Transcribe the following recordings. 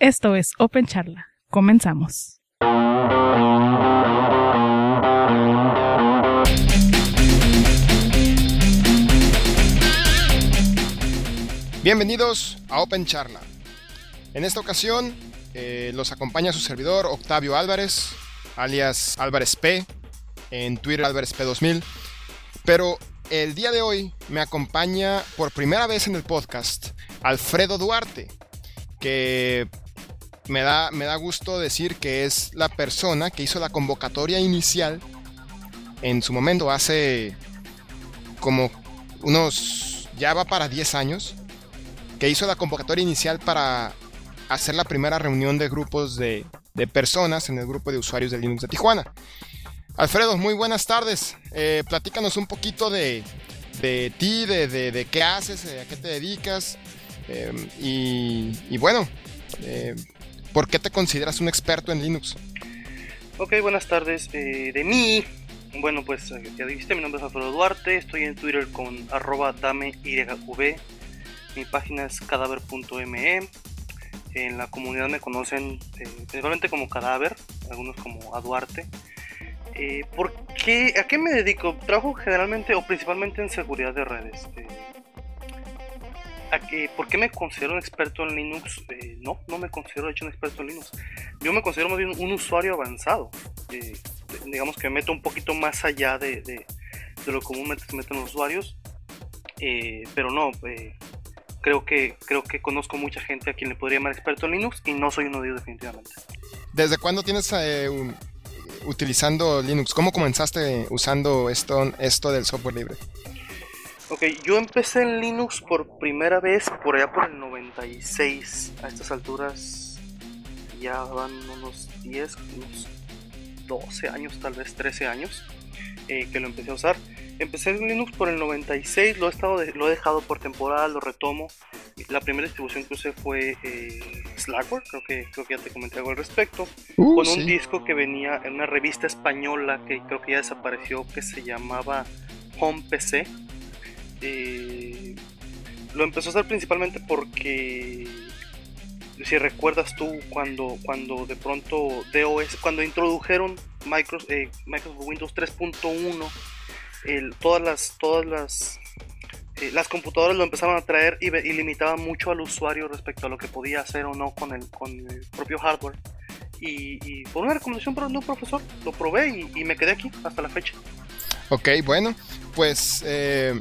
Esto es Open Charla. Comenzamos. Bienvenidos a Open Charla. En esta ocasión eh, los acompaña su servidor Octavio Álvarez, alias Álvarez P, en Twitter Álvarez P2000. Pero el día de hoy me acompaña por primera vez en el podcast Alfredo Duarte, que me da, me da gusto decir que es la persona que hizo la convocatoria inicial en su momento, hace como unos, ya va para 10 años, que hizo la convocatoria inicial para hacer la primera reunión de grupos de, personas en el grupo de usuarios de Linux de Tijuana. Alfredo, muy buenas tardes. Eh, platícanos un poquito de, ti, de, qué haces, a qué te dedicas. Eh, y, bueno, eh, ¿por qué te consideras un experto en Linux? Ok, buenas tardes. de mí, bueno, pues ya dijiste, mi nombre es Alfredo Duarte, estoy en Twitter con arroba dameyv, mi página es cadáver.me, en la comunidad me conocen principalmente como Cadáver, algunos como a Duarte. Eh, ¿por qué, ¿A qué me dedico? Trabajo generalmente o principalmente en seguridad de redes. Eh, ¿a qué, ¿Por qué me considero un experto en Linux? Eh, no, no me considero de hecho un experto en Linux. Yo me considero más bien un usuario avanzado. digamos que me meto un poquito más allá de, de, lo comúnmente se meten los usuarios. pero no, creo que, creo que conozco mucha gente a quien le podría llamar experto en Linux y no soy uno de ellos definitivamente. ¿Desde cuándo tienes un, utilizando Linux? ¿Cómo comenzaste usando esto, esto del software libre? Ok, yo empecé en Linux por primera vez por allá por el 96. A estas alturas ya van unos 10, unos 12 años, tal vez 13 años eh, que lo empecé a usar. Empecé en Linux por el 96, lo he, estado lo he dejado por temporada, lo retomo. La primera distribución que usé fue eh, Slackware, creo que, creo que ya te comenté algo al respecto, uh, con un disco que venía en una revista española que creo que ya desapareció, que se llamaba Home PC. Eh, lo empezó a usar principalmente porque si recuerdas tú cuando, cuando de pronto DOS, cuando introdujeron Microsoft, eh, Microsoft Windows 3.1 todas las, todas las, eh, las computadoras lo empezaron a traer y, y, limitaban mucho al usuario respecto a lo que podía hacer o no con el, con el propio hardware. Y, por una recomendación de un profesor, lo probé y, me quedé aquí hasta la fecha. Ok, bueno, pues eh,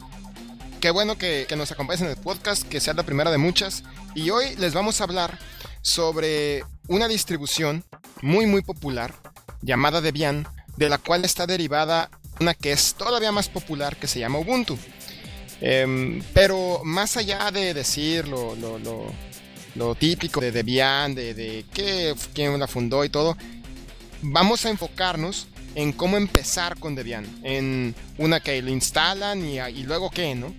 qué bueno que, nos acompañes en el podcast, que sea la primera de muchas. Y hoy les vamos a hablar sobre una distribución muy muy popular llamada Debian, de la cual está derivada una que es todavía más popular que se llama Ubuntu. Em, pero más allá de decir lo, lo, típico de Debian, de, de qué, quién la fundó y todo, vamos a enfocarnos en cómo empezar con Debian, en una que lo instalan y, y luego qué, ¿no?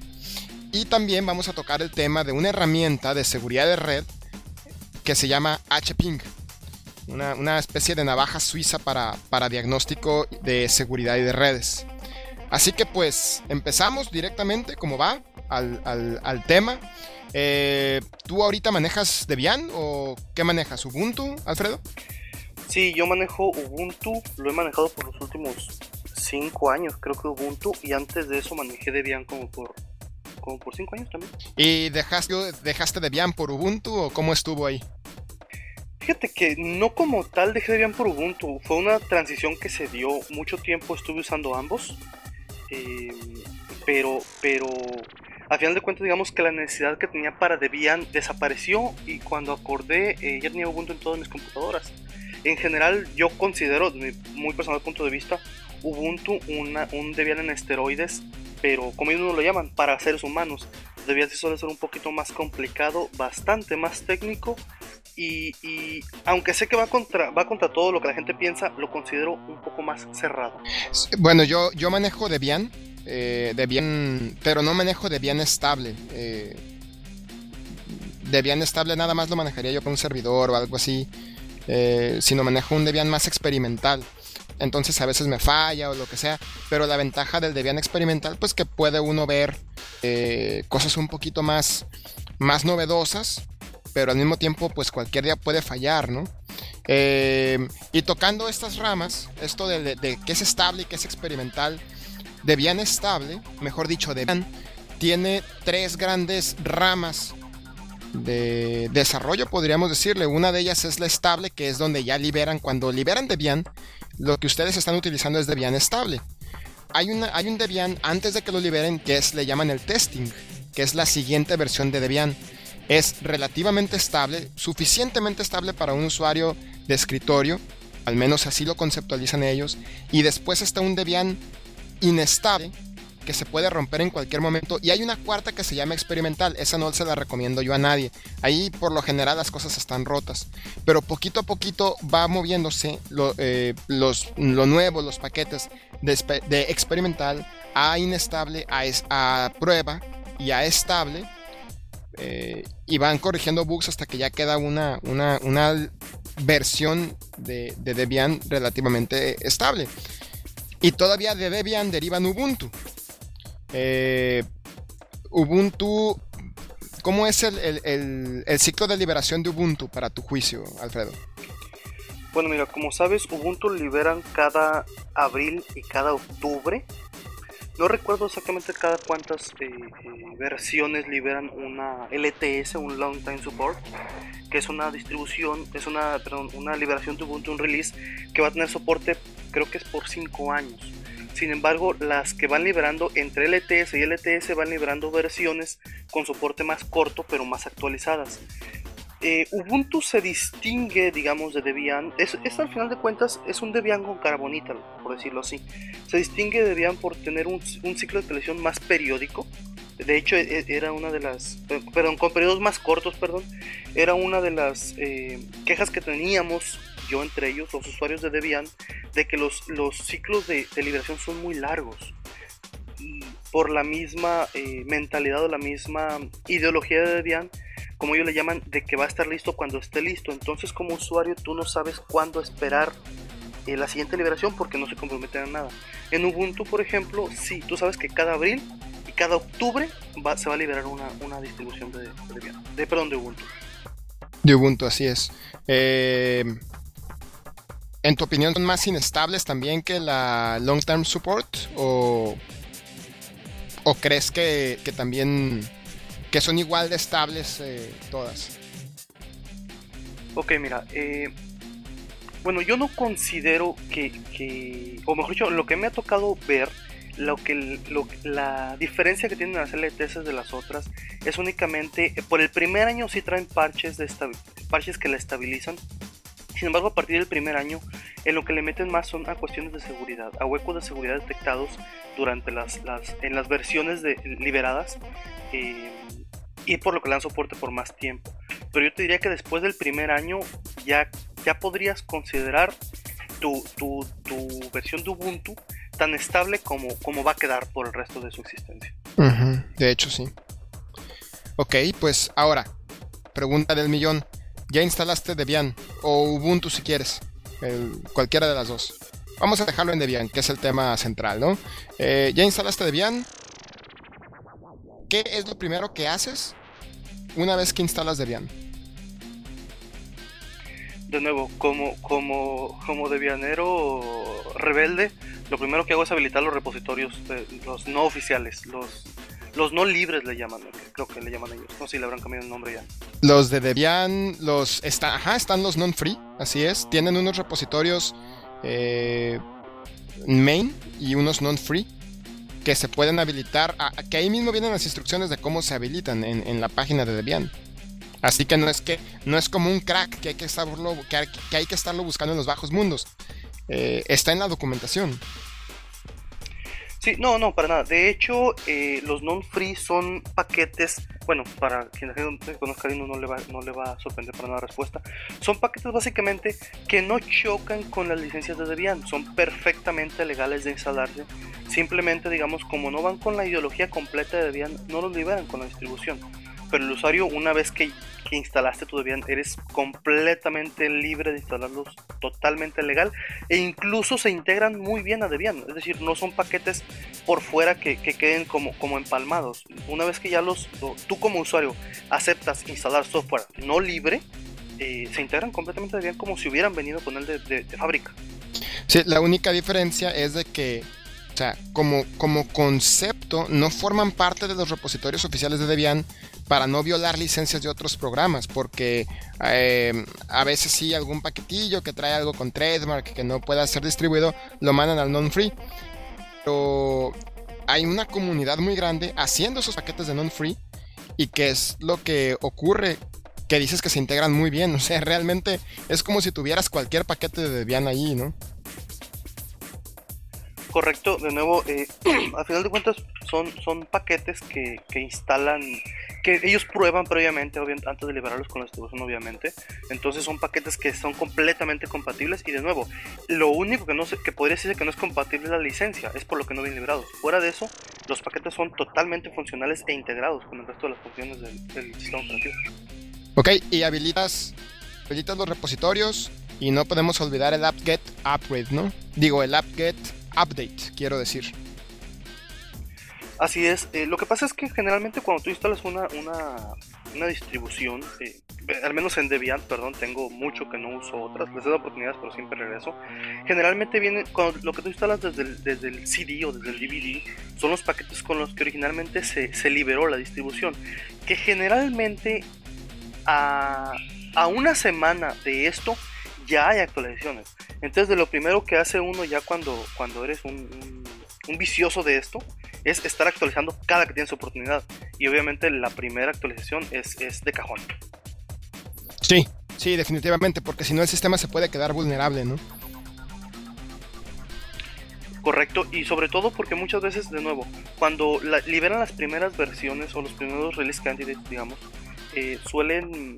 Y también vamos a tocar el tema de una herramienta de seguridad de red que se llama HPing una, especie de navaja suiza para, para diagnóstico de seguridad y de redes. Así que pues empezamos directamente, como va, al, tema. Eh, ¿Tú ahorita manejas Debian o qué manejas? ¿Ubuntu, Alfredo? Sí, yo manejo Ubuntu, lo he manejado por los últimos 5 años, creo que Ubuntu, y antes de eso manejé Debian como por como por 5 años también. ¿Y dejaste, dejaste Debian por Ubuntu o cómo estuvo ahí? Fíjate que no como tal dejé Debian por Ubuntu, fue una transición que se dio, mucho tiempo estuve usando ambos, eh, pero, pero a final de cuentas digamos que la necesidad que tenía para Debian desapareció y cuando acordé eh, ya tenía Ubuntu en todas mis computadoras. En general yo considero, desde mi muy personal punto de vista, Ubuntu una, un Debian en esteroides, pero como ellos no lo llaman, para seres humanos. Debian sí suele ser un poquito más complicado, bastante más técnico y, aunque sé que va contra, va contra todo lo que la gente piensa, lo considero un poco más cerrado. Bueno, yo, yo manejo Debian, eh, pero no manejo Debian estable. Eh, Debian estable nada más lo manejaría yo con un servidor o algo así, eh, sino manejo un Debian más experimental. Entonces a veces me falla o lo que sea, pero la ventaja del Debian experimental pues que puede uno ver eh, cosas un poquito más, más novedosas pero al mismo tiempo pues cualquier día puede fallar, ¿no? Eh, y tocando estas ramas, esto de, de, qué es estable y qué es experimental, Debian estable, mejor dicho, Debian, tiene tres grandes ramas de desarrollo, podríamos decirle. Una de ellas es la estable, que es donde ya liberan, cuando liberan Debian, lo que ustedes están utilizando es Debian estable. Hay, hay un Debian antes de que lo liberen que es, le llaman el testing, que es la siguiente versión de Debian. Es relativamente estable, suficientemente estable para un usuario de escritorio, al menos así lo conceptualizan ellos. Y después está un Debian inestable, que se puede romper en cualquier momento. Y hay una cuarta que se llama experimental. Esa no se la recomiendo yo a nadie. Ahí por lo general las cosas están rotas. Pero poquito a poquito va moviéndose lo, eh, los, lo nuevo, los paquetes de, experimental a inestable, a, a, prueba y a estable. Eh, y van corrigiendo bugs hasta que ya queda una, una, una versión de, de Debian relativamente estable. Y todavía de Debian derivan Ubuntu. Eh, Ubuntu, ¿cómo es el, ciclo de liberación de Ubuntu para tu juicio, Alfredo? Bueno, mira, como sabes, Ubuntu liberan cada abril y cada octubre. No recuerdo exactamente cada cuántas eh, eh, versiones liberan una LTS, un Long Time Support, que es una distribución, es una, perdón, una liberación de Ubuntu, un release que va a tener soporte, creo que es por 5 años. Sin embargo, las que van liberando entre LTS y LTS van liberando versiones con soporte más corto pero más actualizadas. Eh, Ubuntu se distingue, digamos, de Debian. Es, al final de cuentas es un Debian con cara bonita, por decirlo así. Se distingue de Debian por tener un, ciclo de actualización más periódico. De hecho, e, e, era una de las. Perdón, con periodos más cortos, perdón. Era una de las eh, quejas que teníamos yo entre ellos, los usuarios de Debian, de que los, los ciclos de, liberación son muy largos. por la misma eh, mentalidad o la misma ideología de Debian, como ellos le llaman, de que va a estar listo cuando esté listo. Entonces como usuario tú no sabes cuándo esperar eh, la siguiente liberación porque no se comprometen a nada. En Ubuntu, por ejemplo, sí, tú sabes que cada abril y cada octubre se va a liberar una, una distribución de, Debian, de, perdón, de Ubuntu. De Ubuntu, así es. Eh, ¿En tu opinión son más inestables también que la Long Term Support? ¿O, o crees que, también que son igual de estables eh, todas? Ok, mira, eh, bueno, yo no considero que, o mejor dicho, lo que me ha tocado ver, lo que la diferencia que tienen las LTS de las otras es únicamente, por el primer año sí traen parches, de parches que la estabilizan, sin embargo, a partir del primer año, en lo que le meten más son a cuestiones de seguridad, a huecos de seguridad detectados durante las, en las versiones de, liberadas eh, y por lo que le dan soporte por más tiempo. Pero yo te diría que después del primer año ya, ya podrías considerar tu, tu, tu versión de Ubuntu tan estable como, como va a quedar por el resto de su existencia. De hecho, sí. Ok, pues ahora, pregunta del millón ya instalaste Debian o Ubuntu si quieres, cualquiera de las dos. Vamos a dejarlo en Debian, que es el tema central, ¿no? Eh, ya instalaste Debian. ¿Qué es lo primero que haces una vez que instalas Debian? De nuevo, como, como, como Debianero rebelde, lo primero que hago es habilitar los repositorios, los no oficiales, los los no libres le llaman, creo que le llaman ellos. No sé si le habrán cambiado el nombre ya. Los de Debian, los. Está, ajá, están los non-free, así es. Tienen unos repositorios eh, main y unos non-free que se pueden habilitar. que ahí mismo vienen las instrucciones de cómo se habilitan en, la página de Debian. Así que no es que no es como un crack que hay que estarlo, que hay, que estarlo buscando en los bajos mundos. Eh, está en la documentación. Sí, no, no, para nada. De hecho, eh, los non-free son paquetes, bueno, para quien conozca no le, va, no le va a sorprender para nada la respuesta. Son paquetes básicamente que no chocan con las licencias de Debian, son perfectamente legales de instalarse. Simplemente, digamos, como no van con la ideología completa de Debian, no los liberan con la distribución. Pero el usuario una vez que, instalaste tu Debian eres completamente libre de instalarlos totalmente legal e incluso se integran muy bien a Debian, es decir, no son paquetes por fuera que, que queden como, como empalmados. Una vez que ya los, tú como usuario aceptas instalar software no libre, eh, se integran completamente bien como si hubieran venido con él de, fábrica. Sí, la única diferencia es de que, o sea, como, como concepto, no forman parte de los repositorios oficiales de Debian para no violar licencias de otros programas, porque eh, a veces sí algún paquetillo que trae algo con trademark que no pueda ser distribuido, lo mandan al non-free. Pero hay una comunidad muy grande haciendo esos paquetes de non-free y que es lo que ocurre que dices que se integran muy bien. O sea, realmente es como si tuvieras cualquier paquete de Debian ahí, ¿no? Correcto, de nuevo, eh, al final de cuentas son, son paquetes que, que, instalan, que ellos prueban previamente, antes de liberarlos con la distribución, obviamente. Entonces son paquetes que son completamente compatibles y de nuevo, lo único que no que podría decirse que no es compatible es la licencia, es por lo que no vienen liberados. Fuera de eso, los paquetes son totalmente funcionales e integrados con el resto de las funciones del, del sistema operativo. Ok, y habilitas, habilitas los repositorios y no podemos olvidar el apt-get upgrade, ¿no? Digo, el apt-get update, quiero decir. Así es, eh, lo que pasa es que generalmente cuando tú instalas una, una, distribución, eh, al menos en Debian, perdón, tengo mucho que no uso otras, les dado oportunidades pero siempre regreso, generalmente viene, cuando lo que tú instalas desde el, desde el CD o desde el DVD, son los paquetes con los que originalmente se, se liberó la distribución, que generalmente a, una semana de esto ya hay actualizaciones. Entonces de lo primero que hace uno ya cuando, cuando eres un, vicioso de esto es estar actualizando cada que tienes oportunidad. Y obviamente la primera actualización es, es de cajón. Sí, sí, definitivamente, porque si no el sistema se puede quedar vulnerable, ¿no? Correcto, y sobre todo porque muchas veces, de nuevo, cuando liberan las primeras versiones o los primeros release candidates, digamos, eh, suelen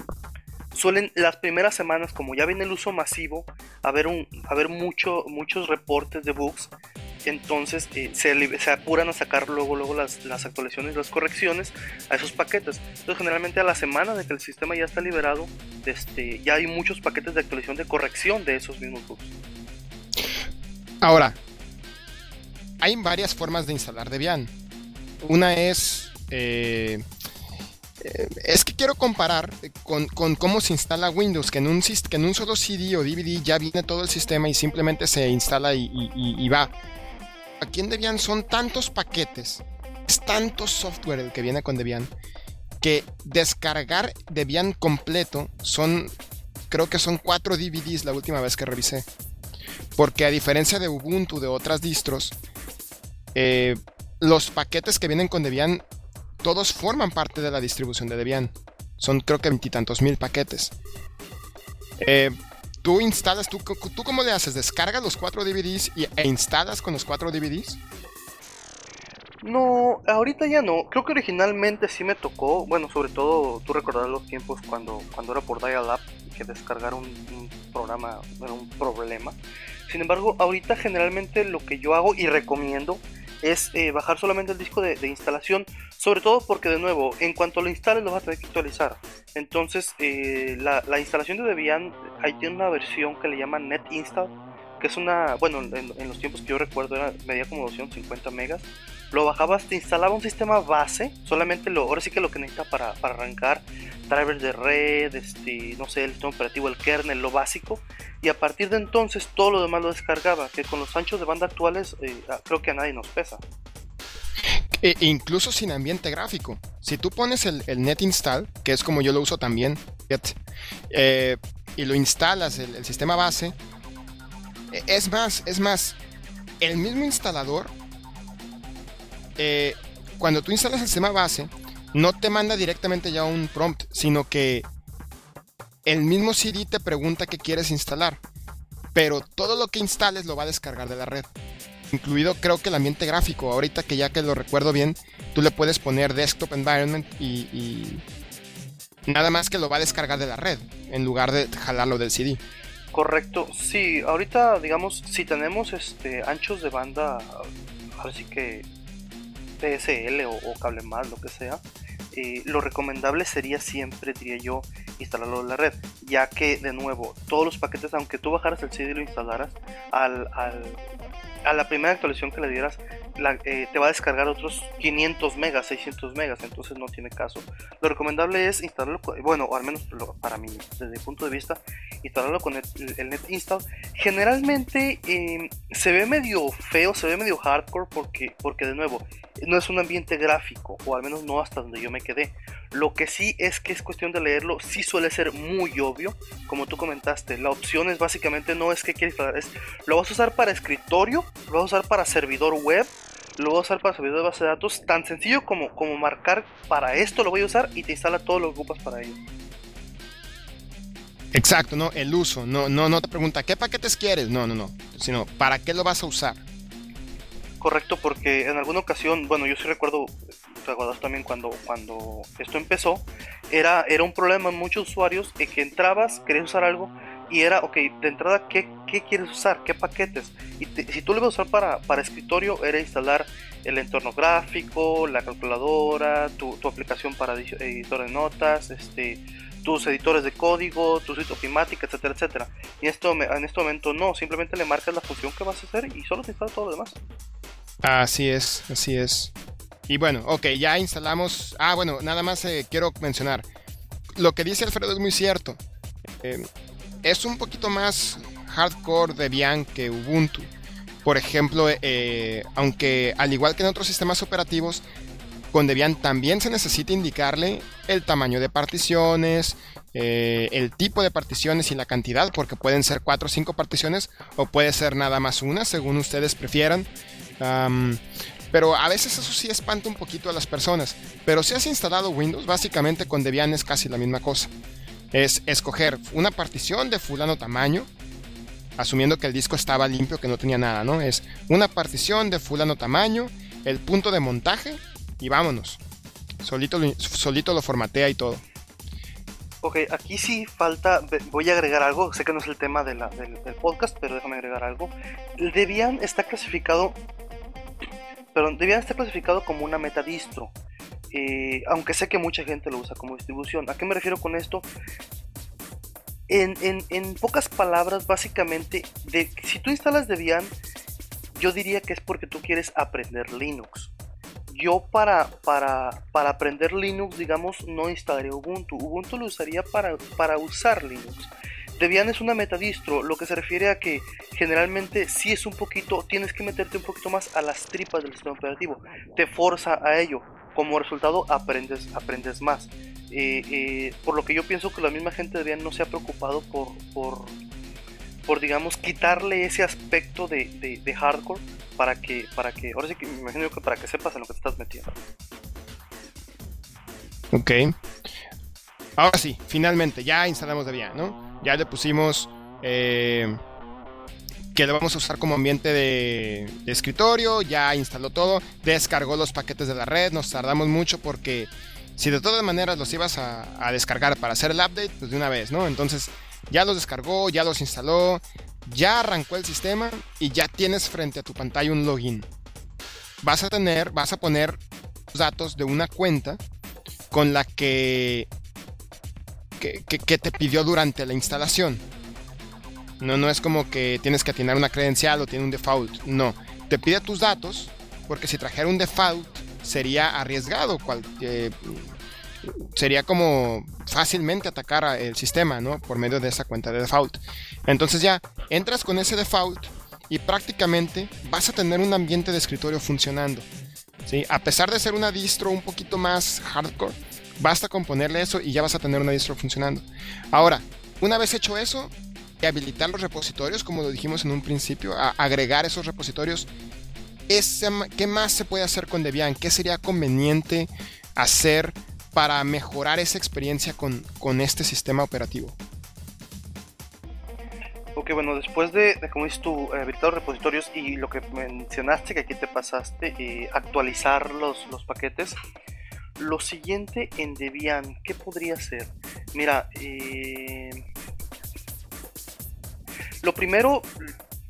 suelen las primeras semanas como ya viene el uso masivo haber muchos reportes de bugs entonces eh, se, se, apuran a sacar luego luego las, las actualizaciones las correcciones a esos paquetes. Entonces generalmente a la semana de que el sistema ya está liberado este ya hay muchos paquetes de actualización de corrección de esos mismos bugs. Ahora hay varias formas de instalar Debian. Una es eh, eh, es que quiero comparar con, cómo se instala Windows, que en, un, que en un solo CD o DVD ya viene todo el sistema y simplemente se instala y, va. Aquí en Debian son tantos paquetes, es tanto software el que viene con Debian, que descargar Debian completo son, creo que son cuatro DVDs la última vez que revisé. Porque a diferencia de Ubuntu, de otras distros, eh, los paquetes que vienen con Debian todos forman parte de la distribución de Debian. Son creo que veintitantos mil paquetes. Eh, tú instalas, tú, tú cómo le haces? ¿Descargas los cuatro DVDs e instalas con los cuatro DVDs? No, ahorita ya no. Creo que originalmente sí me tocó. Bueno, sobre todo tú recordarás los tiempos cuando, cuando era por Dial-Up que descargar un, programa era un problema. Sin embargo, ahorita generalmente lo que yo hago y recomiendo es eh, bajar solamente el disco de, instalación, sobre todo porque de nuevo, en cuanto lo instales lo vas a tener que actualizar. Entonces, eh, la, instalación de Debian, ahí tiene una versión que le llaman Net Install, que es una, bueno, en, los tiempos que yo recuerdo era medía como 250 megas. Lo bajabas, te instalaba un sistema base, solamente lo, ahora sí que lo que necesita para, para arrancar, drivers de red, este, no sé, el sistema operativo, el kernel, lo básico, y a partir de entonces todo lo demás lo descargaba, que con los anchos de banda actuales eh, creo que a nadie nos pesa. E incluso sin ambiente gráfico. Si tú pones el, net install, que es como yo lo uso también, eh, y lo instalas, el, sistema base, e, es más, es más, el mismo instalador, eh, cuando tú instalas el sistema base, no te manda directamente ya un prompt, sino que el mismo CD te pregunta qué quieres instalar, pero todo lo que instales lo va a descargar de la red. Incluido creo que el ambiente gráfico, ahorita que ya que lo recuerdo bien, tú le puedes poner desktop environment y, nada más que lo va a descargar de la red, en lugar de jalarlo del CD. Correcto, sí, ahorita digamos, si tenemos este anchos de banda, así que DSL o, cable más, lo que sea, eh, lo recomendable sería siempre, diría yo, instalarlo en la red, ya que de nuevo, todos los paquetes, aunque tú bajaras el CD y lo instalaras, al, a la primera actualización que le dieras, eh, te va a descargar otros 500 megas, 600 megas, entonces no tiene caso. Lo recomendable es instalarlo, bueno, o al menos para mí, desde mi punto de vista, instalarlo con el, net install. Generalmente em, se ve medio feo, se ve medio hardcore porque, porque de nuevo, no es un ambiente gráfico, o al menos no hasta donde yo me quedé. Lo que sí es que es cuestión de leerlo, sí suele ser muy obvio, como tú comentaste. La opción es básicamente no es que quieres instalar, lo vas a usar para escritorio, lo vas a usar para servidor web, lo vas a usar para servidor de base de datos, tan sencillo como, como marcar para esto lo voy a usar y te instala todo lo que ocupas para ello. Exacto, no, el uso, no, no, no te pregunta qué paquetes quieres, no, no, no, sino para qué lo vas a usar. Correcto, porque en alguna ocasión, bueno, yo sí recuerdo, recuerdas también cuando, cuando esto empezó, era, era un problema en muchos usuarios de que entrabas, querías usar algo y era, ok, de entrada, ¿qué, qué quieres usar? ¿Qué paquetes? Y si tú lo vas a usar para, para escritorio, era instalar el entorno gráfico, la calculadora, tu, tu aplicación para editor de notas, este, tus editores de código, tu suite ofimática, etcétera, etcétera. Y esto, en este momento no, simplemente le marcas la función que vas a hacer y solo te instala todo lo demás. Así es, así es. Y bueno, ok, ya instalamos. Ah, bueno, nada más eh, quiero mencionar. Lo que dice Alfredo es muy cierto. Eh, es un poquito más hardcore Debian que Ubuntu. Por ejemplo, eh, aunque al igual que en otros sistemas operativos, con Debian también se necesita indicarle el tamaño de particiones, eh, el tipo de particiones y la cantidad, porque pueden ser 4 o 5 particiones o puede ser nada más una, según ustedes prefieran. pero a veces eso sí espanta un poquito a las personas. Pero si has instalado Windows, básicamente con Debian es casi la misma cosa es escoger una partición de fulano tamaño, asumiendo que el disco estaba limpio, que no tenía nada, ¿no? Es una partición de fulano tamaño, el punto de montaje y vámonos. Solito, solito lo formatea y todo. Ok, aquí sí falta, voy a agregar algo, sé que no es el tema del, podcast, pero déjame agregar algo. Debian está clasificado, perdón, Debian está clasificado como una metadistro. Eh, aunque sé que mucha gente lo usa como distribución. ¿A qué me refiero con esto? En, pocas palabras, básicamente, si tú instalas Debian, yo diría que es porque tú quieres aprender Linux. Yo para, para, para aprender Linux, digamos, no instalaría Ubuntu. Ubuntu lo usaría para, para usar Linux. Debian es una metadistro, lo que se refiere a que generalmente si es un poquito, tienes que meterte un poquito más a las tripas del sistema operativo. Te forza a ello como resultado aprendes, aprendes más. Eh, eh, por lo que yo pienso que la misma gente de Debian no se ha preocupado por, por, por digamos, quitarle ese aspecto de, de, hardcore para que, para que, ahora sí que me imagino que para que sepas en lo que te estás metiendo. Ok. Ahora sí, finalmente, ya instalamos Debian, ¿no? Ya le pusimos... Eh, que lo vamos a usar como ambiente de, escritorio, ya instaló todo, descargó los paquetes de la red, nos tardamos mucho porque si de todas maneras los ibas a, descargar para hacer el update, pues de una vez, ¿no? Entonces ya los descargó, ya los instaló, ya arrancó el sistema y ya tienes frente a tu pantalla un login. Vas a tener, vas a poner datos de una cuenta con la que, que te pidió durante la instalación. No, no es como que tienes que atinar una credencial o tiene un default. No. Te pide tus datos porque si trajera un default sería arriesgado. Cual, sería como fácilmente atacar el sistema, ¿no? Por medio de esa cuenta de default. Entonces ya entras con ese default y prácticamente vas a tener un ambiente de escritorio funcionando. ¿sí? A pesar de ser una distro un poquito más hardcore, basta con ponerle eso y ya vas a tener una distro funcionando. Ahora, una vez hecho eso, habilitar los repositorios, como lo dijimos en un principio, a agregar esos repositorios. ¿Qué más se puede hacer con Debian? ¿Qué sería conveniente hacer para mejorar esa experiencia con, con este sistema operativo? Ok, bueno, después de, como dices tú, habilitar repositorios y lo que mencionaste, que aquí te pasaste, eh, actualizar los, los paquetes, lo siguiente en Debian, ¿qué podría ser? Mira, eh, lo primero,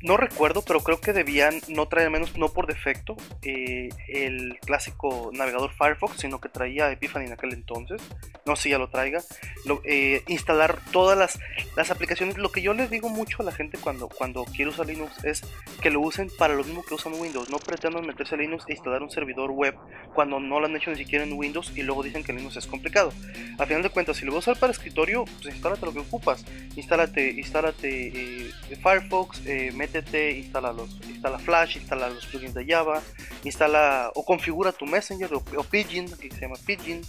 no recuerdo, pero creo que Debian no trae menos, no por defecto, eh, el clásico navegador Firefox, sino que traía Epiphany en aquel entonces. No sé si ya lo traiga. Eh, instalar todas las, las, aplicaciones. Lo que yo les digo mucho a la gente cuando, cuando quiere usar Linux es que lo usen para lo mismo que usan Windows. No pretendan meterse a Linux e instalar un servidor web cuando no lo han hecho ni siquiera en Windows y luego dicen que Linux es complicado. A final de cuentas, si lo vas a usar para escritorio, pues instálate lo que ocupas. Instálate, instálate eh, Firefox, eh, instala, los, instala Flash, instala los plugins de Java, instala o configura tu Messenger o, Pidgin, que se llama Pidgin.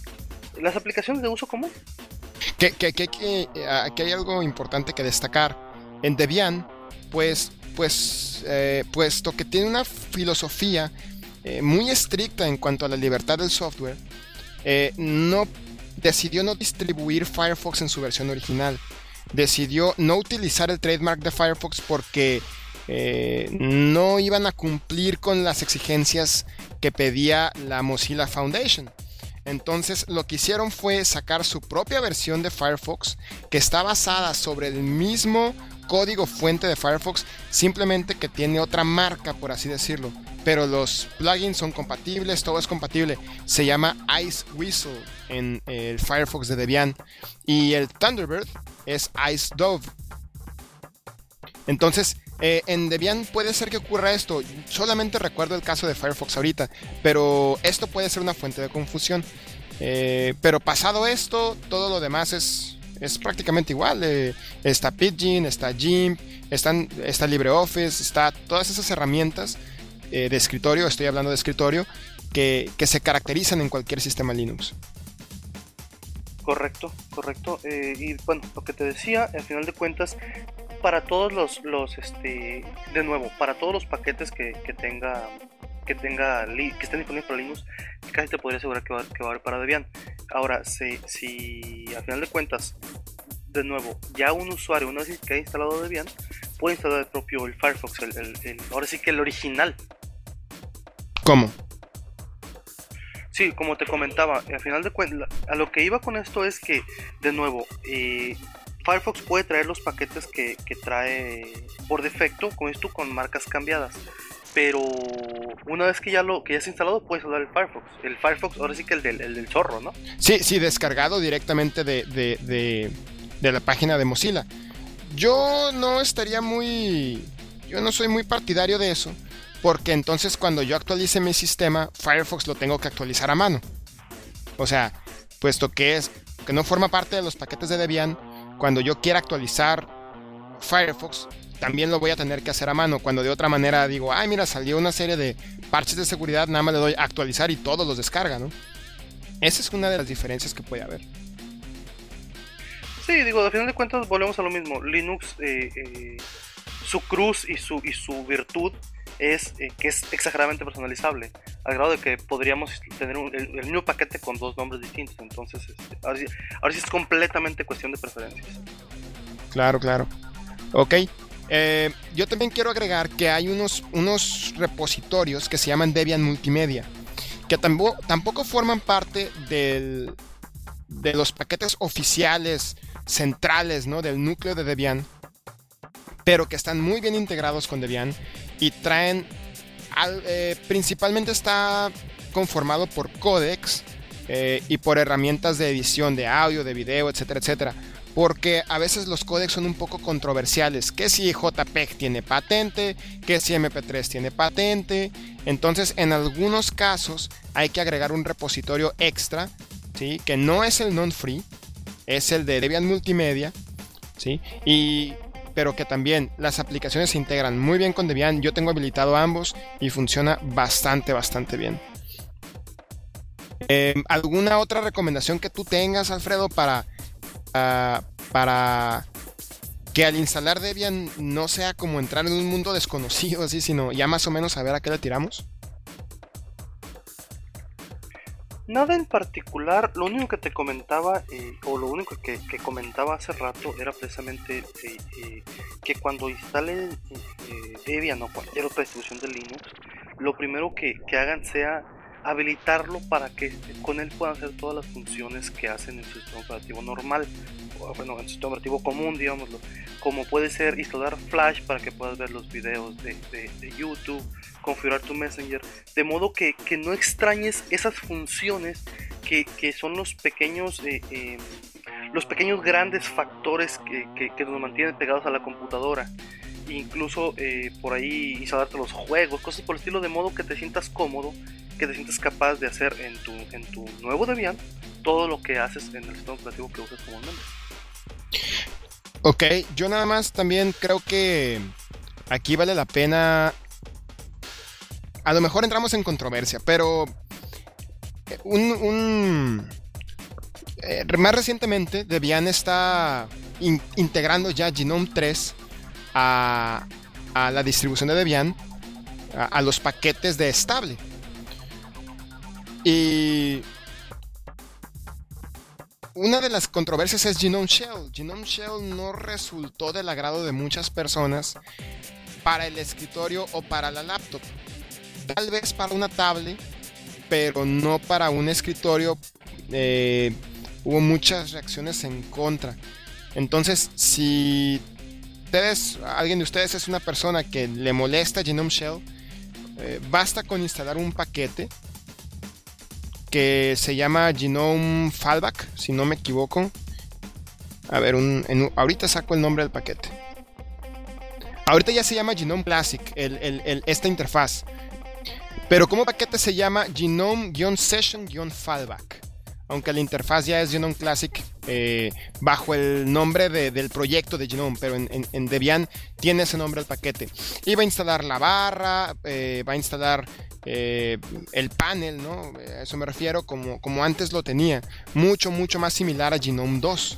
Las aplicaciones de uso común. Que, que, que, que aquí hay algo importante que destacar. En Debian, pues, pues, eh, puesto que tiene una filosofía eh, muy estricta en cuanto a la libertad del software, eh, no decidió no distribuir Firefox en su versión original. Decidió no utilizar el trademark de Firefox porque eh, no iban a cumplir con las exigencias que pedía la Mozilla Foundation. Entonces lo que hicieron fue sacar su propia versión de Firefox que está basada sobre el mismo código fuente de Firefox, simplemente que tiene otra marca, por así decirlo. Pero los plugins son compatibles, todo es compatible. Se llama Ice Whistle en el Firefox de Debian. Y el Thunderbird es Ice Dove. Entonces, eh, en Debian puede ser que ocurra esto. Solamente recuerdo el caso de Firefox ahorita, pero esto puede ser una fuente de confusión. Eh, pero pasado esto, todo lo demás es, es prácticamente igual. Eh, está Pidgin, está GIMP, están, está LibreOffice, está todas esas herramientas de escritorio, estoy hablando de escritorio, que, que, se caracterizan en cualquier sistema Linux. Correcto, correcto. y bueno, lo que te decía, al final de cuentas, para todos los, los este, de nuevo, para todos los paquetes que, que tenga que tenga que estén disponibles para Linux, casi te podría asegurar que va, que va a haber para Debian. Ahora, si, si a final de cuentas, de nuevo, ya un usuario, una vez que ha instalado Debian, puede instalar el propio el Firefox, el, el, ahora sí que el original. ¿Cómo? Sí, como te comentaba, a final de cuentas, a lo que iba con esto es que, de nuevo, eh, Firefox puede traer los paquetes que, trae por defecto, con esto con marcas cambiadas. Pero una vez que ya lo que ya has instalado, puedes usar el Firefox. El Firefox, ahora sí que el del, el del zorro, ¿no? Sí, sí, descargado directamente de, de, de, la página de Mozilla. Yo no estaría muy. Yo no soy muy partidario de eso. Porque entonces cuando yo actualice mi sistema, Firefox lo tengo que actualizar a mano. O sea, puesto que es que no forma parte de los paquetes de Debian, cuando yo quiera actualizar Firefox, también lo voy a tener que hacer a mano. Cuando de otra manera digo, ay, mira, salió una serie de parches de seguridad, nada más le doy actualizar y todos los descarga, ¿no? Esa es una de las diferencias que puede haber. Sí, digo, al final de cuentas volvemos a lo mismo. Linux, eh, eh, su cruz y su, y su virtud es eh, que es exageradamente personalizable, al grado de que podríamos tener el, mismo paquete con dos nombres distintos. Entonces, este, ahora, sí, es completamente cuestión de preferencias. Claro, claro. Ok. Eh, yo también quiero agregar que hay unos, unos repositorios que se llaman Debian Multimedia, que tampoco, tampoco forman parte del, de los paquetes oficiales centrales ¿no? del núcleo de Debian, pero que están muy bien integrados con Debian y traen, eh, principalmente está conformado por códex eh, y por herramientas de edición de audio, de video, etcétera, etcétera. Porque a veces los códex son un poco controversiales. Que si JPEG tiene patente, que si MP3 tiene patente. Entonces, en algunos casos hay que agregar un repositorio extra, ¿sí? que no es el non-free, es el de Debian Multimedia. ¿sí? Y pero que también las aplicaciones se integran muy bien con Debian. Yo tengo habilitado ambos y funciona bastante, bastante bien. Em, ¿Alguna otra recomendación que tú tengas, Alfredo, para, ah, para que al instalar Debian no sea como entrar en un mundo desconocido, así, sino ya más o menos saber a qué le tiramos? Nada en particular, lo único que te comentaba, eh, o lo único que, comentaba hace rato, era precisamente eh, eh, que cuando instalen Debian o cualquier otra distribución de Linux, lo primero que, hagan sea habilitarlo para que con él puedan hacer todas las funciones que hacen en su sistema operativo normal, bueno, en su sistema operativo común, digámoslo, como puede ser instalar Flash para que puedas ver los videos de, YouTube, configurar tu Messenger, de modo que, no extrañes esas funciones que, son los pequeños... Eh, eh, los pequeños grandes factores que, que, nos mantienen pegados a la computadora. Incluso eh, por ahí instalarte los juegos, cosas por el estilo, de modo que te sientas cómodo, que te sientas capaz de hacer en tu, en tu nuevo Debian todo lo que haces en el sistema operativo que usas comúnmente. Ok, yo nada más también creo que aquí vale la pena. A lo mejor entramos en controversia, pero eh, un, eh, más recientemente Debian está integrando ya Genome 3 a, la distribución de Debian, a, los paquetes de estable. Y una de las controversias es Genome Shell. Genome Shell no resultó del agrado de muchas personas para el escritorio o para la laptop. Tal vez para una tablet, pero no para un escritorio. Eh, hubo muchas reacciones en contra. Entonces, si ustedes, alguien de ustedes es una persona que le molesta Genome Shell, eh, basta con instalar un paquete que se llama Genome Fallback, si no me equivoco. A ver, ahorita saco el nombre del paquete. Ahorita ya se llama Genome Classic, esta interfaz. Pero como paquete se llama Genome-Session-Fallback aunque la interfaz ya es Genome Classic eh, bajo el nombre del proyecto de Genome, pero en, Debian tiene ese nombre el paquete. Y va a instalar la barra, eh, va a instalar eh, el panel, ¿no? A eso me refiero, como, como antes lo tenía, mucho, mucho más similar a Genome 2.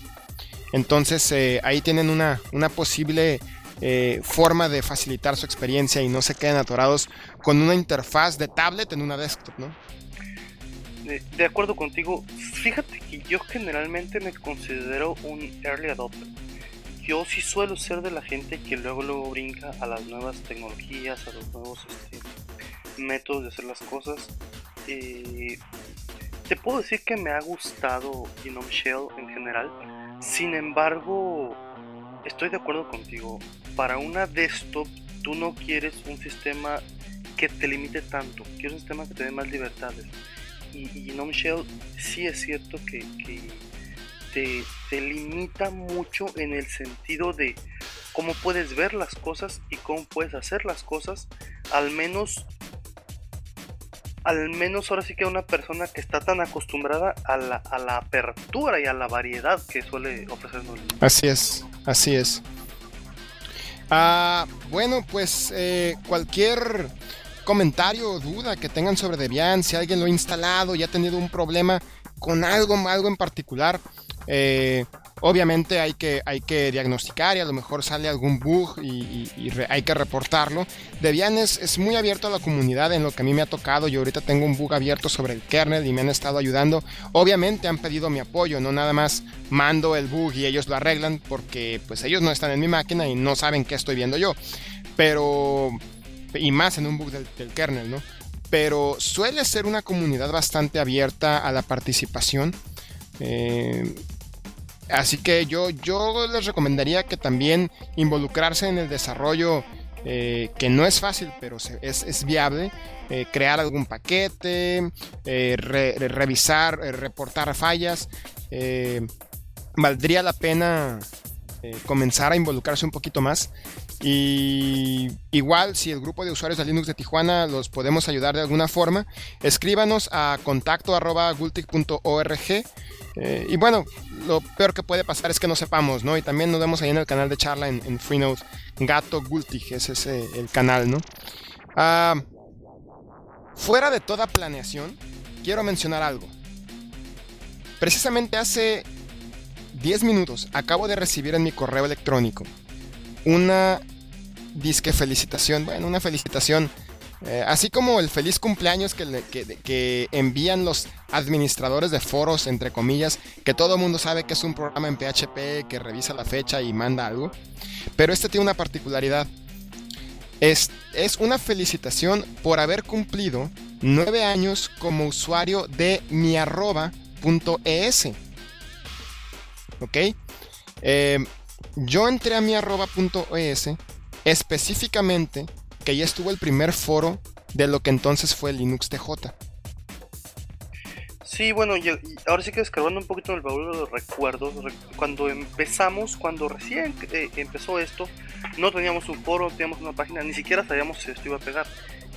Entonces ahí tienen una, una posible forma de facilitar su experiencia y no se queden atorados con una interfaz de tablet en una desktop, ¿no? De, acuerdo contigo, fíjate que yo generalmente me considero un early adopter. Yo sí suelo ser de la gente que luego luego brinca a las nuevas tecnologías, a los nuevos este, métodos de hacer las cosas. Eh, te puedo decir que me ha gustado Genome Shell en general. Sin embargo, estoy de acuerdo contigo. Para una desktop, tú no quieres un sistema que te limite tanto. Quieres un sistema que te dé más libertades y, y sí es cierto que, te, limita mucho en el sentido de cómo puedes ver las cosas y cómo puedes hacer las cosas, al menos al menos ahora sí que una persona que está tan acostumbrada a la, a la apertura y a la variedad que suele ofrecernos. Así es, así es. Ah, bueno, pues eh, cualquier comentario o duda que tengan sobre Debian, si alguien lo ha instalado y ha tenido un problema con algo, algo en particular, eh, obviamente hay que, hay que diagnosticar y a lo mejor sale algún bug y, hay que reportarlo. Debian es, es, muy abierto a la comunidad en lo que a mí me ha tocado. Yo ahorita tengo un bug abierto sobre el kernel y me han estado ayudando. Obviamente han pedido mi apoyo, no nada más mando el bug y ellos lo arreglan porque pues ellos no están en mi máquina y no saben qué estoy viendo yo. Pero y más en un bug del, kernel, ¿no? Pero suele ser una comunidad bastante abierta a la participación. Eh, así que yo, yo les recomendaría que también involucrarse en el desarrollo, eh, que no es fácil, pero es, viable. Eh, crear algún paquete, revisar, reportar fallas. valdría la pena comenzar a involucrarse un poquito más. Y igual, si el grupo de usuarios de Linux de Tijuana los podemos ayudar de alguna forma, escríbanos a contacto eh, y bueno, lo peor que puede pasar es que no sepamos, ¿no? Y también nos vemos ahí en el canal de charla en, Freenode, Gato Gultig, ese es eh, el canal, ¿no? Ah, fuera de toda planeación, quiero mencionar algo. Precisamente hace 10 minutos acabo de recibir en mi correo electrónico una disque felicitación, bueno, una felicitación, eh, así como el feliz cumpleaños que, que, envían los administradores de foros, entre comillas, que todo el mundo sabe que es un programa en PHP que revisa la fecha y manda algo, pero este tiene una particularidad. Es, es una felicitación por haber cumplido nueve años como usuario de miarroba.es. ¿Ok? Eh, yo entré a miarroba.es específicamente que ya estuvo el primer foro de lo que entonces fue Linux TJ. Sí, bueno, ahora sí que descargando un poquito en el baúl de los recuerdos, cuando empezamos, cuando recién eh, empezó esto, no teníamos un foro, teníamos una página, ni siquiera sabíamos si esto iba a pegar.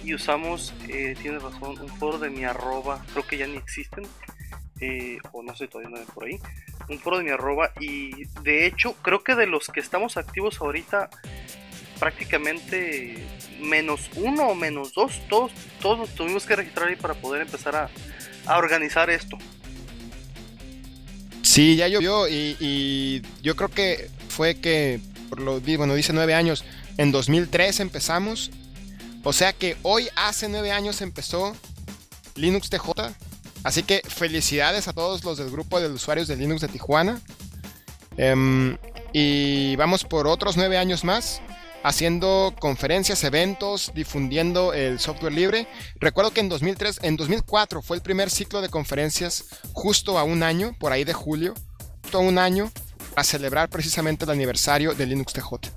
Y usamos, eh, tienes razón, un foro de mi arroba, creo que ya ni existen, eh, o no sé, todavía no por ahí, un foro de mi arroba. Y de hecho, creo que de los que estamos activos ahorita, prácticamente menos uno o menos dos, todos, todos tuvimos que registrar ahí para poder empezar a organizar esto. Sí, ya llovió y, y yo creo que fue que, por lo bueno, dice nueve años, en 2003 empezamos. O sea que hoy hace nueve años empezó Linux TJ. Así que felicidades a todos los del grupo de usuarios de Linux de Tijuana. Em, y vamos por otros nueve años más haciendo conferencias, eventos, difundiendo el software libre. Recuerdo que en 2003, en 2004 fue el primer ciclo de conferencias justo a un año, por ahí de julio, justo a un año, a celebrar precisamente el aniversario de Linux TJ.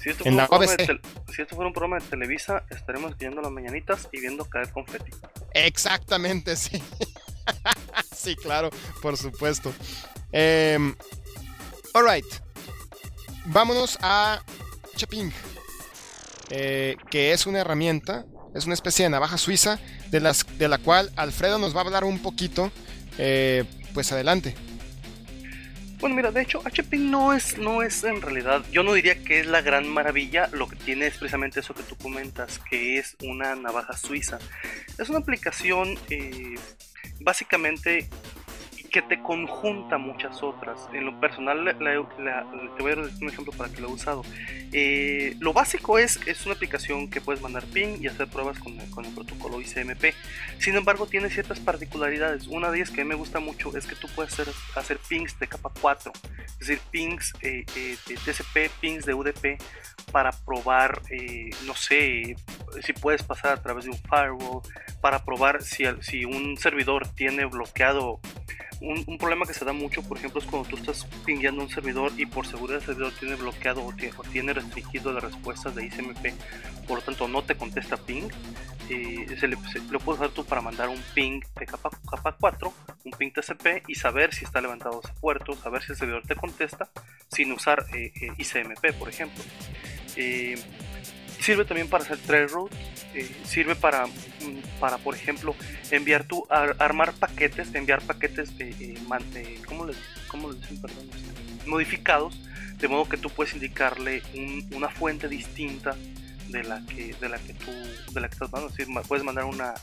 Si esto, en la si esto fuera un programa de Televisa, estaremos viendo las mañanitas y viendo caer confeti. Exactamente, sí. sí, claro, por supuesto. Eh, right. Vámonos a Cheping, eh, que es una herramienta, es una especie de navaja suiza de, las, de la cual Alfredo nos va a hablar un poquito. Eh, pues adelante. Bueno, mira, de hecho, HPing no es, no es en realidad, yo no diría que es la gran maravilla, lo que tiene es precisamente eso que tú comentas, que es una navaja suiza. Es una aplicación eh, básicamente que te conjunta muchas otras. En lo personal, te voy a dar un ejemplo para que lo he usado. Eh, lo básico es, es una aplicación que puedes mandar ping y hacer pruebas con con el protocolo ICMP. Sin embargo, tiene ciertas particularidades. Una de ellas que a mí me gusta mucho es que tú puedes hacer, hacer pings de capa 4, es decir, pings eh, eh, de TCP, pings de UDP para probar, no sé, si puedes pasar a través de un firewall, para probar si, si un servidor tiene bloqueado un, problema que se da mucho, por ejemplo, es cuando tú estás pingueando un servidor y por seguridad el servidor tiene bloqueado o tiene, restringido las respuestas de ICMP, por lo tanto no te contesta ping. Eh, se le, lo puedes usar tú para mandar un ping de capa, capa 4, un ping TCP y saber si está levantado ese puerto, saber si el servidor te contesta sin usar eh, eh, ICMP, por ejemplo. Sirve también para hacer trail route, eh, sirve para, mm, para, por ejemplo, enviar tu, armar paquetes, enviar paquetes de, eh, ¿cómo, le, dicen? Perdón, este, modificados, de modo que tú puedes indicarle una fuente distinta de la que, de la que tú, de la que estás mandando. Es decir, puedes mandar una,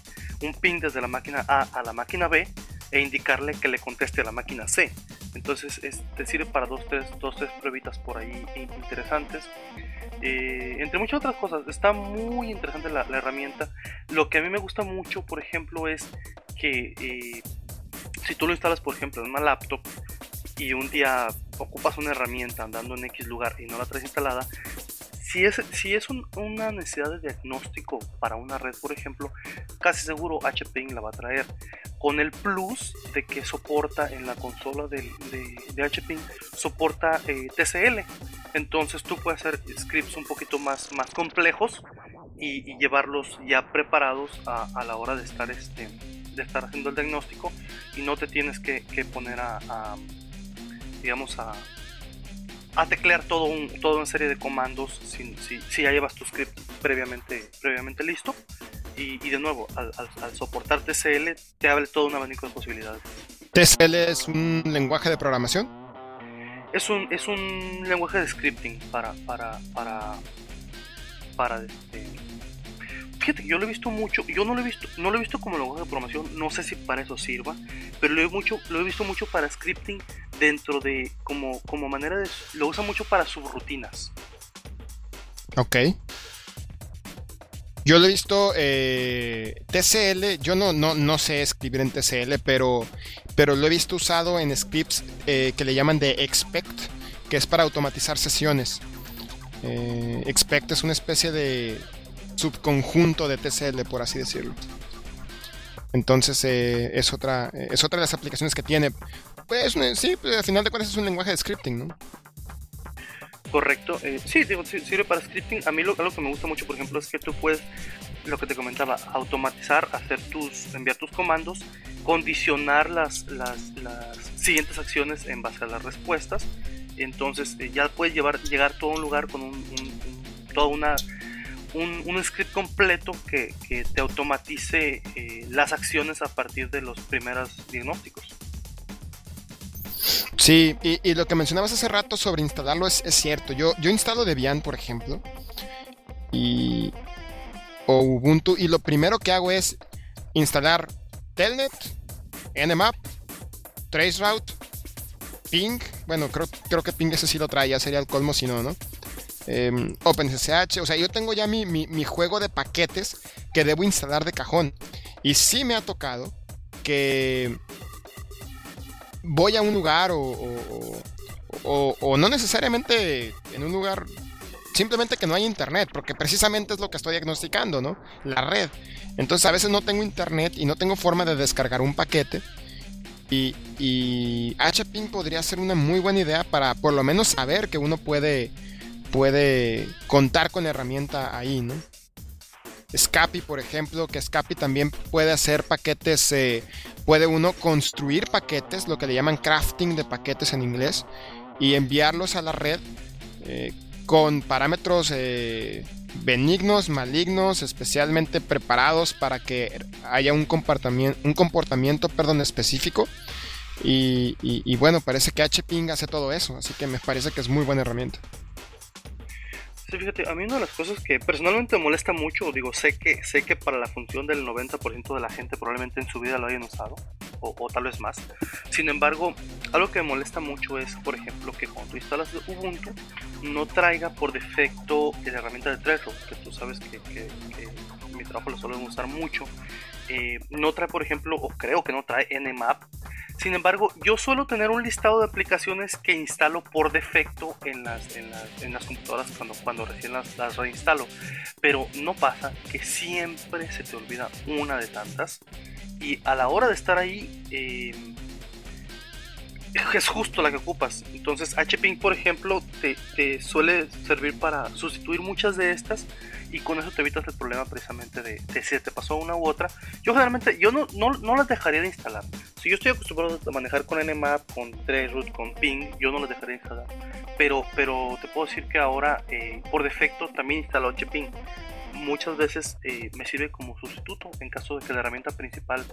un ping desde la máquina A a la máquina B e indicarle que le conteste a la máquina C. Entonces te sirve para dos, tres, dos, tres pruebitas por ahí interesantes. Eh, entre muchas otras cosas, está muy interesante la, herramienta. Lo que a mí me gusta mucho, por ejemplo, es que eh, si tú lo instalas, por ejemplo, en una laptop y un día ocupas una herramienta andando en X lugar y no la traes instalada, si es, si es una necesidad de diagnóstico para una red, por ejemplo, casi seguro HPing la va a traer. Con el plus de que soporta en la consola de, de, soporta eh, TCL. Entonces tú puedes hacer scripts un poquito más, más complejos y, llevarlos ya preparados a, la hora de estar, este, de estar haciendo el diagnóstico y no te tienes que, poner a digamos, a, a teclear todo un todo una serie de comandos si, si, ya llevas tu script previamente previamente listo. Y, de nuevo al, soportar TCL te abre todo un abanico de posibilidades. TCL es un lenguaje de programación es un es un lenguaje de scripting para para para para este, fíjate yo lo he visto mucho yo no lo he visto no lo he visto como lenguaje de programación no sé si para eso sirva pero lo he mucho lo he visto mucho para scripting dentro de como, como manera de... Lo usa mucho para subrutinas. Ok. Yo lo he visto eh, TCL, yo no, no, no, sé escribir en TCL, pero, pero lo he visto usado en scripts eh, que le llaman de expect, que es para automatizar sesiones. Eh, expect es una especie de subconjunto de TCL, por así decirlo. Entonces eh, es, otra, eh, es otra de las aplicaciones que tiene. Pues sí, pues, al final de cuentas es un lenguaje de scripting, ¿no? Correcto. Eh, sí, digo, sirve para scripting. A mí lo, algo que me gusta mucho, por ejemplo, es que tú puedes, lo que te comentaba, automatizar, hacer tus, enviar tus comandos, condicionar las, las, siguientes acciones en base a las respuestas. Entonces eh, ya puedes llevar, llegar a todo un lugar con un, toda una un, script completo que, que te automatice eh, las acciones a partir de los primeros diagnósticos. Sí, y, lo que mencionabas hace rato sobre instalarlo es, cierto. Yo, yo instalo Debian, por ejemplo, y, o Ubuntu, y lo primero que hago es instalar Telnet, Nmap, Traceroute, Ping. Bueno, creo, creo que Ping ese sí lo trae, ya sería el colmo si no, ¿no? Em, OpenSSH, o sea, yo tengo ya mi, mi, juego de paquetes que debo instalar de cajón. Y sí me ha tocado que voy a un lugar o, o, no necesariamente en un lugar, simplemente que no hay internet, porque precisamente es lo que estoy diagnosticando, ¿no? La red. Entonces a veces no tengo internet y no tengo forma de descargar un paquete. Y, y HPing podría ser una muy buena idea para por lo menos saber que uno puede puede contar con herramienta ahí, ¿no? Scapi, por ejemplo, que Scapi también puede hacer paquetes, eh, puede uno construir paquetes, lo que le llaman crafting de paquetes en inglés, y enviarlos a la red eh, con parámetros eh, benignos, malignos, especialmente preparados para que haya un comportamiento, un comportamiento perdón, específico. Y, y bueno, parece que HPing hace todo eso, así que me parece que es muy buena herramienta. A mí una de las cosas que personalmente me molesta mucho, digo, sé que, sé que para la función del 90% de la gente probablemente en su vida lo hayan usado, o, tal vez más. Sin embargo, algo que me molesta mucho es, por ejemplo, que cuando instalas Ubuntu, no traiga por defecto la herramienta de Trello, que tú sabes que, que, mi trabajo lo suelen usar mucho. Eh, no trae, por ejemplo, o creo que no trae Nmap, sin embargo, yo suelo tener un listado de aplicaciones que instalo por defecto en las, en las, computadoras cuando, cuando recién las, las, reinstalo. Pero no pasa que siempre se te olvida una de tantas. Y a la hora de estar ahí, eh, es justo la que ocupas. Entonces, HPing, por ejemplo, te, te suele servir para sustituir muchas de estas y con eso te evitas el problema precisamente de, si te pasó una u otra. Yo generalmente, yo no, no, no, las dejaría de instalar. Si yo estoy acostumbrado a manejar con Nmap, con Traceroute, con Ping, yo no las dejaría de instalar. Pero, pero te puedo decir que ahora, eh, por defecto, también instalo HPing. Muchas veces eh, me sirve como sustituto en caso de que la herramienta principal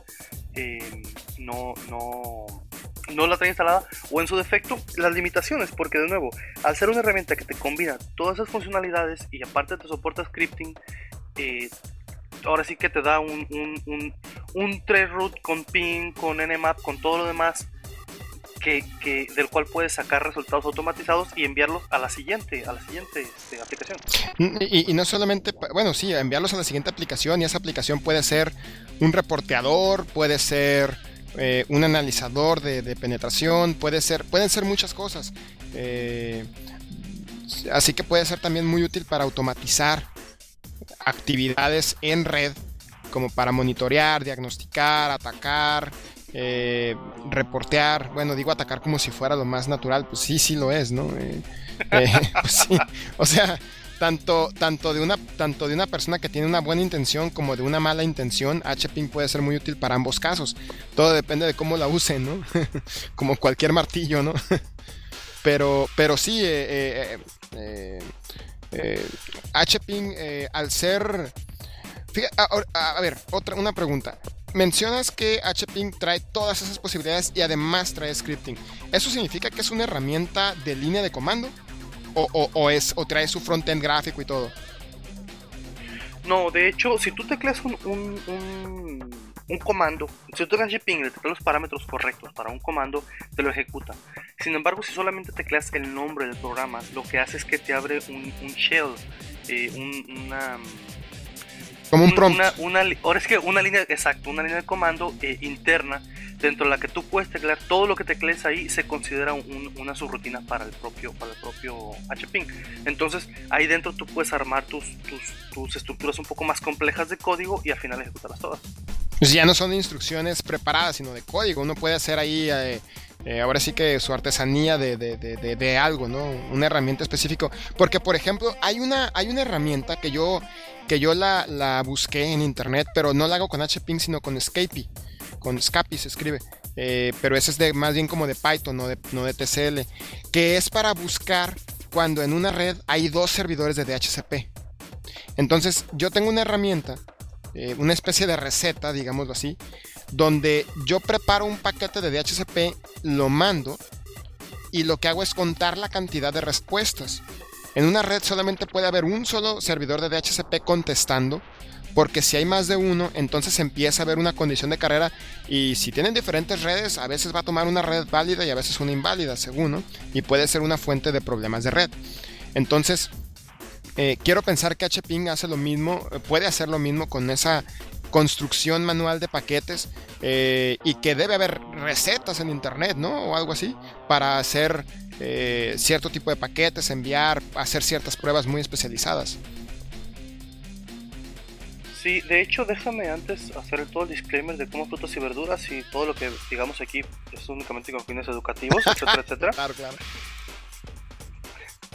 eh, no, no, no la trae instalada o en su defecto las limitaciones porque de nuevo al ser una herramienta que te combina todas esas funcionalidades y aparte te soporta scripting eh, ahora sí que te da un, un, un, root con ping con nmap con todo lo demás que, que, del cual puedes sacar resultados automatizados y enviarlos a la siguiente a la siguiente este, aplicación. Y, y, no solamente bueno sí enviarlos a la siguiente aplicación y esa aplicación puede ser un reporteador puede ser eh, un analizador de, penetración, puede ser, pueden ser muchas cosas. Eh, así que puede ser también muy útil para automatizar actividades en red, como para monitorear, diagnosticar, atacar, eh, reportear. Bueno, digo atacar como si fuera lo más natural, pues sí, sí lo es, ¿no? Pues o sea, tanto, tanto, de una, tanto de una persona que tiene una buena intención como de una mala intención, HPing puede ser muy útil para ambos casos. Todo depende de cómo la usen, ¿no? como cualquier martillo, ¿no? pero, pero sí, eh, eh, eh, HPing al ser... a, ver, otra, una pregunta. Mencionas que HPing trae todas esas posibilidades y además trae scripting. ¿Eso significa que es una herramienta de línea de comando? O, es, o trae su frontend gráfico y todo? No, de hecho, si tú tecleas un, un, un, comando, si tú tecleas Gping y le tecleas los parámetros correctos para un comando, te lo ejecuta. Sin embargo, si solamente tecleas el nombre del programa, lo que hace es que te abre un, shell, eh, una como un prompt. Una, ahora es que una línea, exacto, una línea de comando eh, interna dentro de la que tú puedes teclear todo lo que teclees ahí se considera una subrutina para el propio para el propio HPing. Entonces ahí dentro tú puedes armar tus, tus, estructuras un poco más complejas de código y al final ejecutarlas todas. Pues ya no son instrucciones preparadas, sino de código. Uno puede hacer ahí, eh, eh, ahora sí que su artesanía de, de, de, de, algo, ¿no? Una herramienta específica. Porque, por ejemplo, hay una, hay una herramienta que yo, que yo la, la busqué en internet, pero no la hago con HPing, sino con Scapy. Con Scapy se escribe. Eh, pero ese es de, más bien como de Python, no de, no de TCL. Que es para buscar cuando en una red hay dos servidores de DHCP. Entonces, yo tengo una herramienta eh, una especie de receta, digámoslo así, donde yo preparo un paquete de DHCP, lo mando y lo que hago es contar la cantidad de respuestas. En una red solamente puede haber un solo servidor de DHCP contestando, porque si hay más de uno, entonces empieza a haber una condición de carrera y si tienen diferentes redes, a veces va a tomar una red válida y a veces una inválida, según, y puede ser una fuente de problemas de red. Entonces, eh, quiero pensar que HPing hace lo mismo, eh, puede hacer lo mismo con esa construcción manual de paquetes eh, y que debe haber recetas en internet, ¿no? O algo así, para hacer cierto tipo de paquetes, enviar, hacer ciertas pruebas muy especializadas. Sí, de hecho, déjame antes hacer todo el disclaimer de cómo frutas y verduras y todo lo que digamos aquí es únicamente con fines educativos, etcétera, etcétera. claro, claro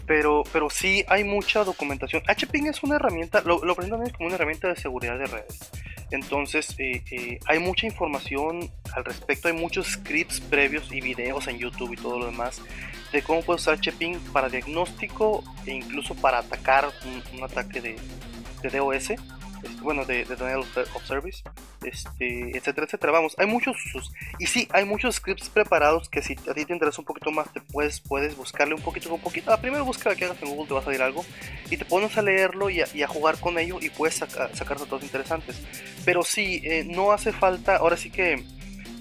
pero, pero sí hay mucha documentación. HPing es una herramienta, lo, lo presentan como una herramienta de seguridad de redes. Entonces, eh, eh, hay mucha información al respecto, hay muchos scripts previos y videos en YouTube y todo lo demás de cómo puedes usar HPing para diagnóstico e incluso para atacar un, ataque de, de DOS bueno, de, de Denial of Service, este, etcétera, etcétera. Vamos, hay muchos. Y sí, hay muchos scripts preparados que si a ti te interesa un poquito más, te puedes, puedes buscarle un poquito, un poquito. Ah, primero busca que hagas en Google, te va a salir algo. Y te pones a leerlo y a, jugar con ello y puedes sacar datos interesantes. Pero sí, eh, no hace falta, ahora sí que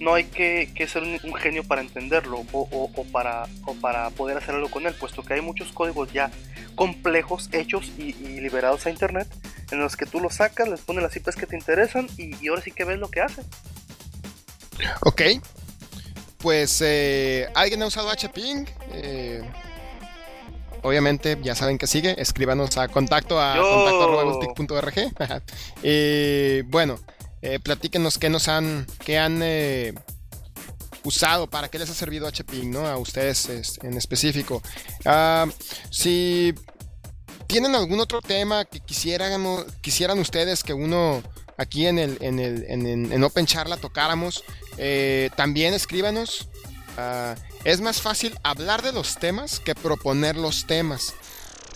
no hay que, ser un, genio para entenderlo o, para, o para poder hacer algo con él, puesto que hay muchos códigos ya complejos hechos y, liberados a internet en los que tú los sacas, les pones las IPs que te interesan y, ahora sí que ves lo que hace. Ok. Pues, eh, ¿alguien ha usado HPing? Eh, obviamente, ya saben que sigue. Escríbanos a contacto a contacto.org. eh, bueno, eh, platíquenos qué nos han, qué han eh, usado, para qué les ha servido HPing, ¿no? A ustedes en específico. Ah, si tienen algún otro tema que quisieran, quisieran ustedes que uno aquí en el en, el, en, Open Charla tocáramos, eh, también escríbanos. Ah, es más fácil hablar de los temas que proponer los temas.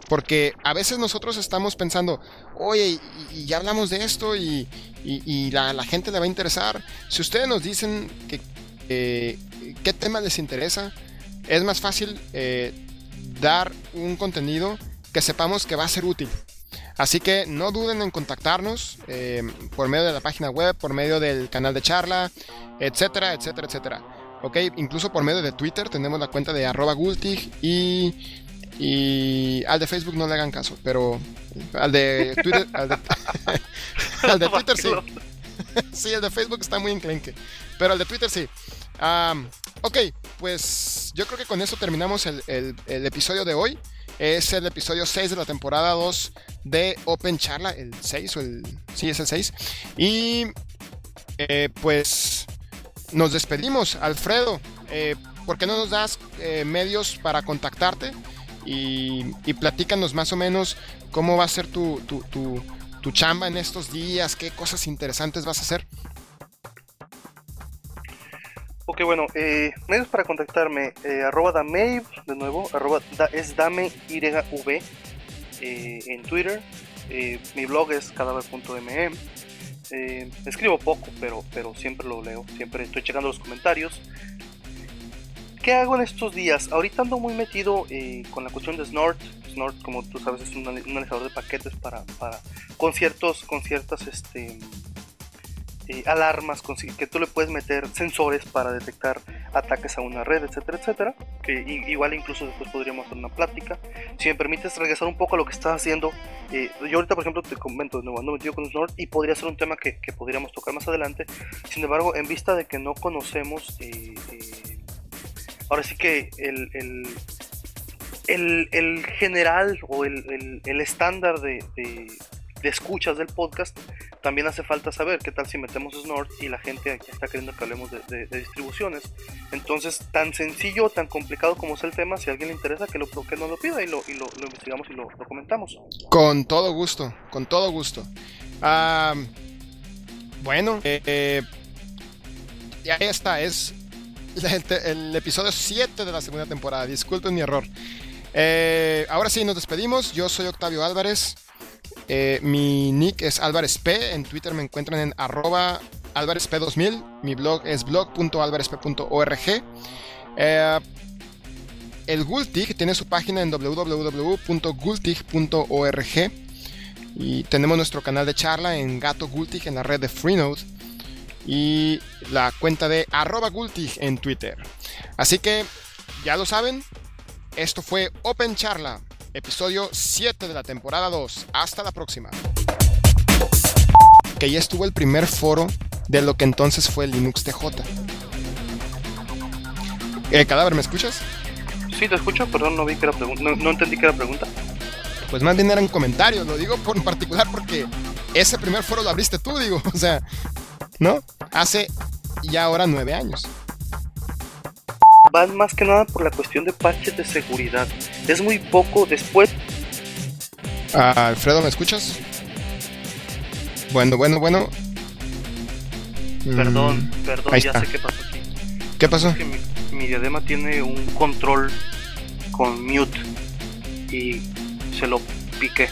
Porque a veces nosotros estamos pensando, oye, y, ya hablamos de esto y, la, gente le va a interesar. Si ustedes nos dicen qué tema les interesa, es más fácil eh, dar un contenido que sepamos que va a ser útil. Así que no duden en contactarnos eh, por medio de la página web, por medio del canal de charla, etcétera, etcétera, etcétera. Ok, incluso por medio de Twitter tenemos la cuenta de arroba gultig y y al de Facebook no le hagan caso, pero al de Twitter, al de, Twitter sí. sí, el de Facebook está muy enclenque, pero al de Twitter sí. ok, pues yo creo que con eso terminamos el, episodio de hoy. Es el episodio 6 de la temporada 2 de Open Charla, el 6 o el... Sí, es el 6. Y eh, pues nos despedimos, Alfredo. Eh, ¿Por qué no nos das eh, medios para contactarte? Y, platícanos más o menos cómo va a ser tu, tu, chamba en estos días, qué cosas interesantes vas a hacer. Ok, bueno, eh, medios para contactarme, eh, arroba damave, de nuevo, es dame YV eh, en Twitter, eh, mi blog es cadáver.me, escribo poco, pero, pero siempre lo leo, siempre estoy checando los comentarios, ¿Qué hago en estos días? Ahorita ando muy metido eh, con la cuestión de Snort. Snort, como tú sabes, es un, analizador de paquetes para, para con ciertos, con ciertas este, eh, alarmas, que tú le puedes meter sensores para detectar ataques a una red, etcétera, etcétera. Que igual incluso después podríamos hacer una plática. Si me permites regresar un poco a lo que estás haciendo, eh, yo ahorita por ejemplo te comento nuevo, ando metido con Snort y podría ser un tema que, que podríamos tocar más adelante. Sin embargo, en vista de que no conocemos ahora sí que el, el, el, general o el, el estándar de, de escuchas del podcast, también hace falta saber qué tal si metemos Snort y la gente está queriendo que hablemos de, distribuciones. Entonces, tan sencillo, tan complicado como es el tema, si a alguien le interesa, que, lo, que nos lo pida y lo, y lo, investigamos y lo, comentamos. Con todo gusto, con todo gusto. bueno, eh, ya está, es el, episodio 7 de la segunda temporada. Disculpen mi error. Eh, ahora sí, nos despedimos. Yo soy Octavio Álvarez. Eh, mi nick es Álvarez P. En Twitter me encuentran en arroba álvarezp2000. Mi blog es blog.álvarezp.org. Eh, el Gultig tiene su página en www.gultig.org. Y tenemos nuestro canal de charla en Gato Gultig en la red de Freenode. Y la cuenta de arroba Gultig en Twitter. Así que, ya lo saben, esto fue Open Charla episodio 7 de la temporada 2. Hasta la próxima. Que ya estuvo el primer foro de lo que entonces fue Linux TJ. Eh, Cadáver, ¿me escuchas? Sí, te escucho, perdón, no vi que era pregunta. No, entendí que era pregunta. Pues más bien eran comentarios, lo digo por en particular porque ese primer foro lo abriste tú, digo, o sea, ¿no? Hace ya ahora nueve años van más que nada por la cuestión de parches de seguridad. Es muy poco después. Ah, Alfredo, ¿me escuchas? Bueno, bueno, bueno. Perdón, mm, perdón, ya sé qué pasó aquí. ¿Qué pasó? que mi, diadema tiene un control con mute y se lo piqué.